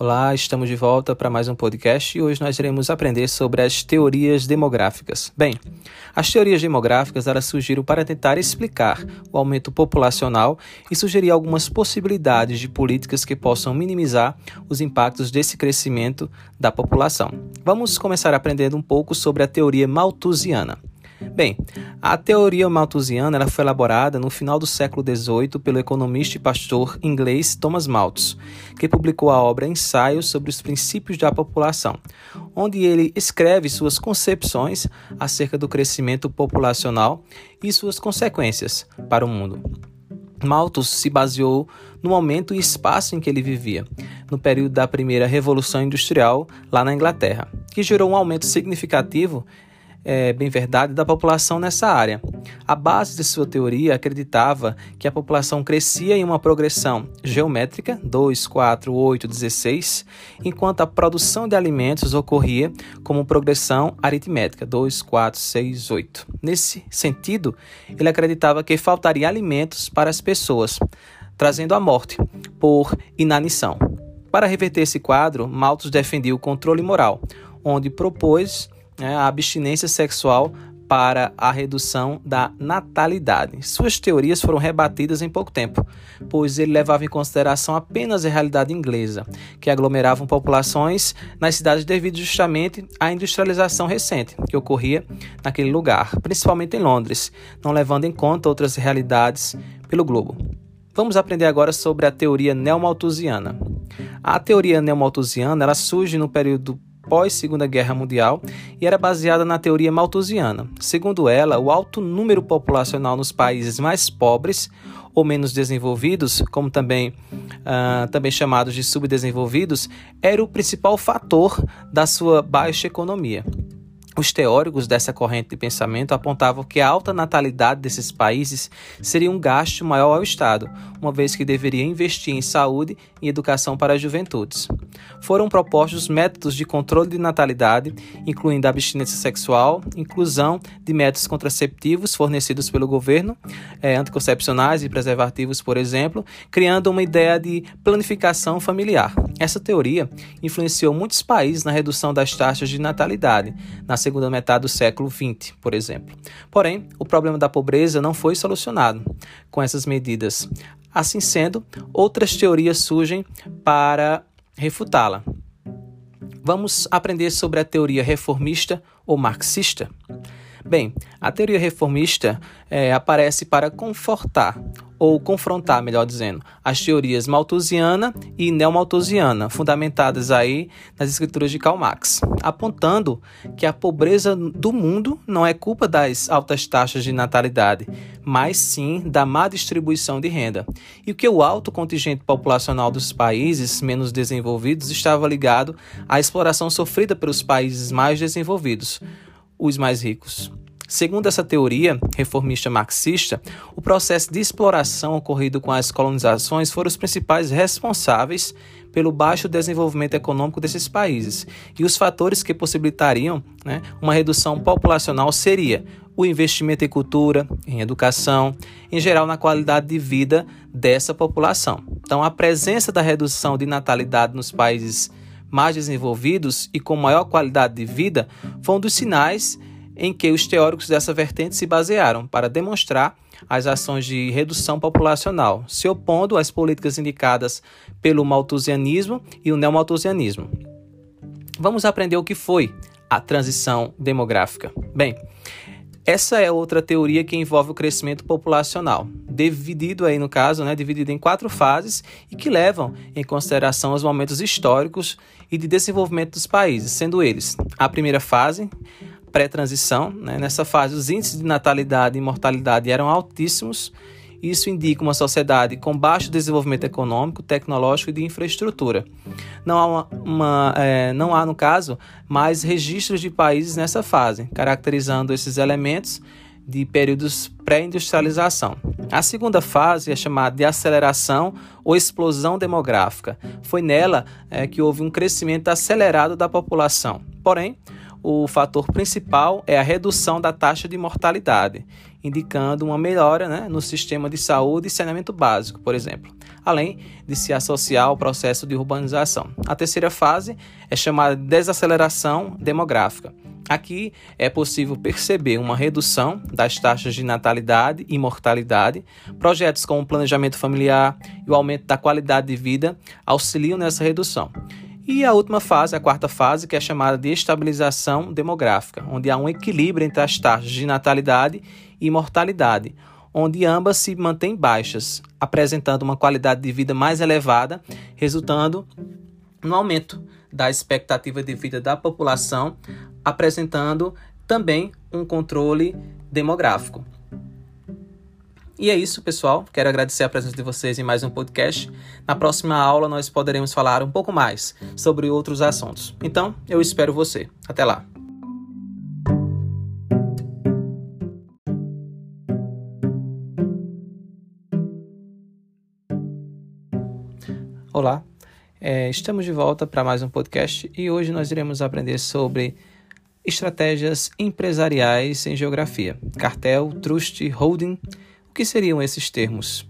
Olá, estamos de volta para mais um podcast e hoje nós iremos aprender sobre as teorias demográficas. Bem, as teorias demográficas elas surgiram para tentar explicar o aumento populacional e sugerir algumas possibilidades de políticas que possam minimizar os impactos desse crescimento da população. Vamos começar aprendendo um pouco sobre a teoria malthusiana. Bem, a teoria malthusiana ela foi elaborada no final do século XVIII pelo economista e pastor inglês Thomas Malthus, que publicou a obra Ensaios sobre os Princípios da População, onde ele escreve suas concepções acerca do crescimento populacional e suas consequências para o mundo. Malthus se baseou no momento e espaço em que ele vivia, no período da primeira Revolução Industrial lá na Inglaterra, que gerou um aumento significativo é, bem verdade, da população nessa área. A base de sua teoria acreditava que a população crescia em uma progressão geométrica, 2, 4, 8, 16, enquanto a produção de alimentos ocorria como progressão aritmética, 2, 4, 6, 8. Nesse sentido, ele acreditava que faltaria alimentos para as pessoas, trazendo a morte por inanição. Para reverter esse quadro, Malthus defendia o controle moral, onde propôs né, a abstinência sexual para a redução da natalidade. Suas teorias foram rebatidas em pouco tempo, pois ele levava em consideração apenas a realidade inglesa, que aglomeravam populações nas cidades devido justamente à industrialização recente que ocorria naquele lugar, principalmente em Londres, não levando em conta outras realidades pelo globo. Vamos aprender agora sobre a teoria neomalthusiana. A teoria neomalthusiana ela surge no período pós-Segunda Guerra Mundial e era baseada na teoria malthusiana. Segundo ela, o alto número populacional nos países mais pobres ou menos desenvolvidos, como também, uh, também chamados de subdesenvolvidos, era o principal fator da sua baixa economia. Os teóricos dessa corrente de pensamento apontavam que a alta natalidade desses países seria um gasto maior ao Estado, uma vez que deveria investir em saúde e educação para as juventudes. Foram propostos métodos de controle de natalidade, incluindo abstinência sexual, inclusão de métodos contraceptivos fornecidos pelo governo, é, anticoncepcionais e preservativos, por exemplo, criando uma ideia de planificação familiar. Essa teoria influenciou muitos países na redução das taxas de natalidade, na segunda metade do século XX, por exemplo. Porém, o problema da pobreza não foi solucionado com essas medidas. Assim sendo, outras teorias surgem para refutá-la. Vamos aprender sobre a teoria reformista ou marxista? Bem, a teoria reformista é, aparece para confortar ou confrontar, melhor dizendo, as teorias malthusiana e neomalthusiana, fundamentadas aí nas escrituras de Karl Marx, apontando que a pobreza do mundo não é culpa das altas taxas de natalidade, mas sim da má distribuição de renda, e que o alto contingente populacional dos países menos desenvolvidos estava ligado à exploração sofrida pelos países mais desenvolvidos, os mais ricos. Segundo essa teoria reformista marxista, o processo de exploração ocorrido com as colonizações foram os principais responsáveis pelo baixo desenvolvimento econômico desses países. E os fatores que possibilitariam né, uma redução populacional seria o investimento em cultura, em educação, em geral na qualidade de vida dessa população. Então, a presença da redução de natalidade nos países mais desenvolvidos e com maior qualidade de vida foi um dos sinais em que os teóricos dessa vertente se basearam para demonstrar as ações de redução populacional, se opondo às políticas indicadas pelo malthusianismo e o neomalthusianismo. Vamos aprender o que foi a transição demográfica. Bem, essa é outra teoria que envolve o crescimento populacional, dividido aí no caso, né, dividido em quatro fases e que levam em consideração os momentos históricos e de desenvolvimento dos países, sendo eles a primeira fase, pré-transição. Né? Nessa fase, os índices de natalidade e mortalidade eram altíssimos. Isso indica uma sociedade com baixo desenvolvimento econômico, tecnológico e de infraestrutura. Não há, uma, uma é, não há, no caso, mais registros de países nessa fase, caracterizando esses elementos de períodos pré-industrialização. A segunda fase é chamada de aceleração ou explosão demográfica. Foi nela é, que houve um crescimento acelerado da população. Porém, o fator principal é a redução da taxa de mortalidade, indicando uma melhora né, no sistema de saúde e saneamento básico, por exemplo, além de se associar ao processo de urbanização. A terceira fase é chamada de desaceleração demográfica. Aqui é possível perceber uma redução das taxas de natalidade e mortalidade. Projetos como o planejamento familiar e o aumento da qualidade de vida auxiliam nessa redução. E a última fase, a quarta fase, que é chamada de estabilização demográfica, onde há um equilíbrio entre as taxas de natalidade e mortalidade, onde ambas se mantêm baixas, apresentando uma qualidade de vida mais elevada, resultando no aumento da expectativa de vida da população, apresentando também um controle demográfico. E é isso, pessoal. Quero agradecer a presença de vocês em mais um podcast. Na próxima aula, nós poderemos falar um pouco mais sobre outros assuntos. Então, eu espero você. Até lá. Olá, é, estamos de volta para mais um podcast e hoje nós iremos aprender sobre estratégias empresariais em geografia, cartel, trust, holding que seriam esses termos?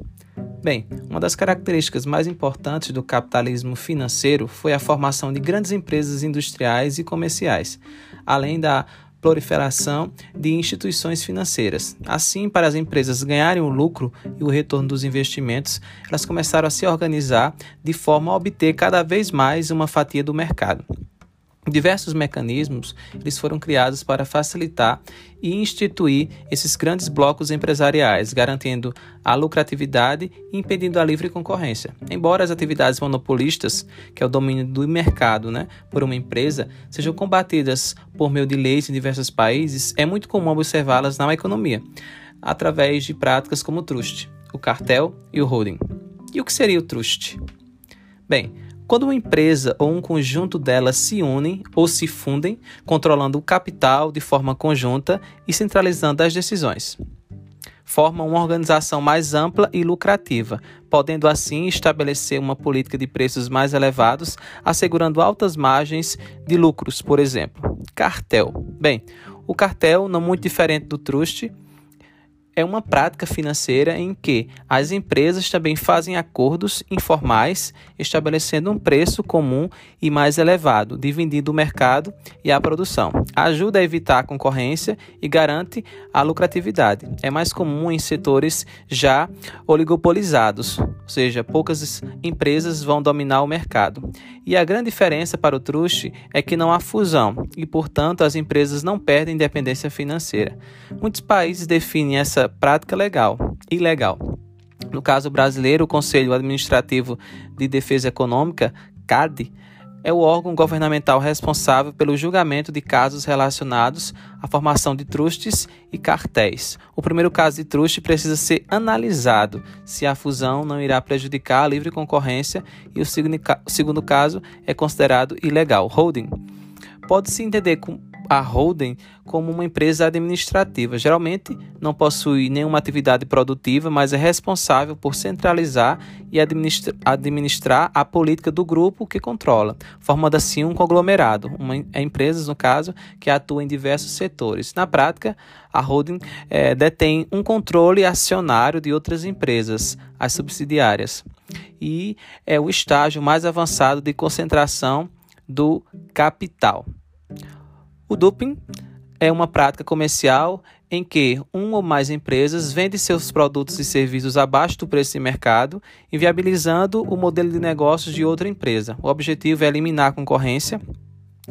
Bem, uma das características mais importantes do capitalismo financeiro foi a formação de grandes empresas industriais e comerciais, além da proliferação de instituições financeiras. Assim, para as empresas ganharem o lucro e o retorno dos investimentos, elas começaram a se organizar de forma a obter cada vez mais uma fatia do mercado. Diversos mecanismos eles foram criados para facilitar e instituir esses grandes blocos empresariais, garantindo a lucratividade e impedindo a livre concorrência. Embora as atividades monopolistas, que é o domínio do mercado né, por uma empresa, sejam combatidas por meio de leis em diversos países, é muito comum observá-las na economia, através de práticas como o trust, o cartel e o holding. E o que seria o trust? Bem, quando uma empresa ou um conjunto delas se unem ou se fundem, controlando o capital de forma conjunta e centralizando as decisões. Formam uma organização mais ampla e lucrativa, podendo assim estabelecer uma política de preços mais elevados, assegurando altas margens de lucros, por exemplo. Cartel. Bem, o cartel, não muito diferente do trust, é uma prática financeira em que as empresas também fazem acordos informais, estabelecendo um preço comum e mais elevado, dividindo o mercado e a produção. Ajuda a evitar a concorrência e garante a lucratividade. É mais comum em setores já oligopolizados, ou seja, poucas empresas vão dominar o mercado. E a grande diferença para o trust é que não há fusão e, portanto, as empresas não perdem independência financeira. Muitos países definem essa prática legal e ilegal. No caso brasileiro, o Conselho Administrativo de Defesa Econômica, CAD, é o órgão governamental responsável pelo julgamento de casos relacionados à formação de trustes e cartéis. O primeiro caso de truste precisa ser analisado se a fusão não irá prejudicar a livre concorrência e o segundo caso é considerado ilegal. Holding pode-se entender a holding como uma empresa administrativa. Geralmente não possui nenhuma atividade produtiva, mas é responsável por centralizar e administra administrar a política do grupo que controla, formando assim um conglomerado, uma é empresas, no caso, que atua em diversos setores. Na prática, a holding é, detém um controle acionário de outras empresas, as subsidiárias, e é o estágio mais avançado de concentração do capital. O duping é uma prática comercial em que uma ou mais empresas vendem seus produtos e serviços abaixo do preço de mercado, inviabilizando o modelo de negócios de outra empresa. O objetivo é eliminar a concorrência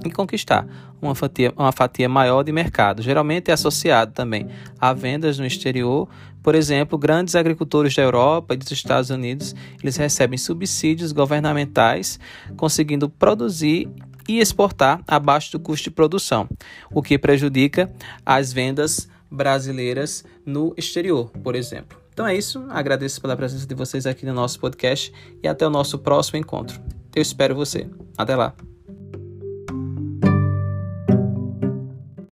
e conquistar uma fatia, uma fatia maior de mercado. Geralmente é associado também a vendas no exterior. Por exemplo, grandes agricultores da Europa e dos Estados Unidos, eles recebem subsídios governamentais, conseguindo produzir e exportar abaixo do custo de produção, o que prejudica as vendas brasileiras no exterior, por exemplo. Então é isso, agradeço pela presença de vocês aqui no nosso podcast e até o nosso próximo encontro. Eu espero você. Até lá.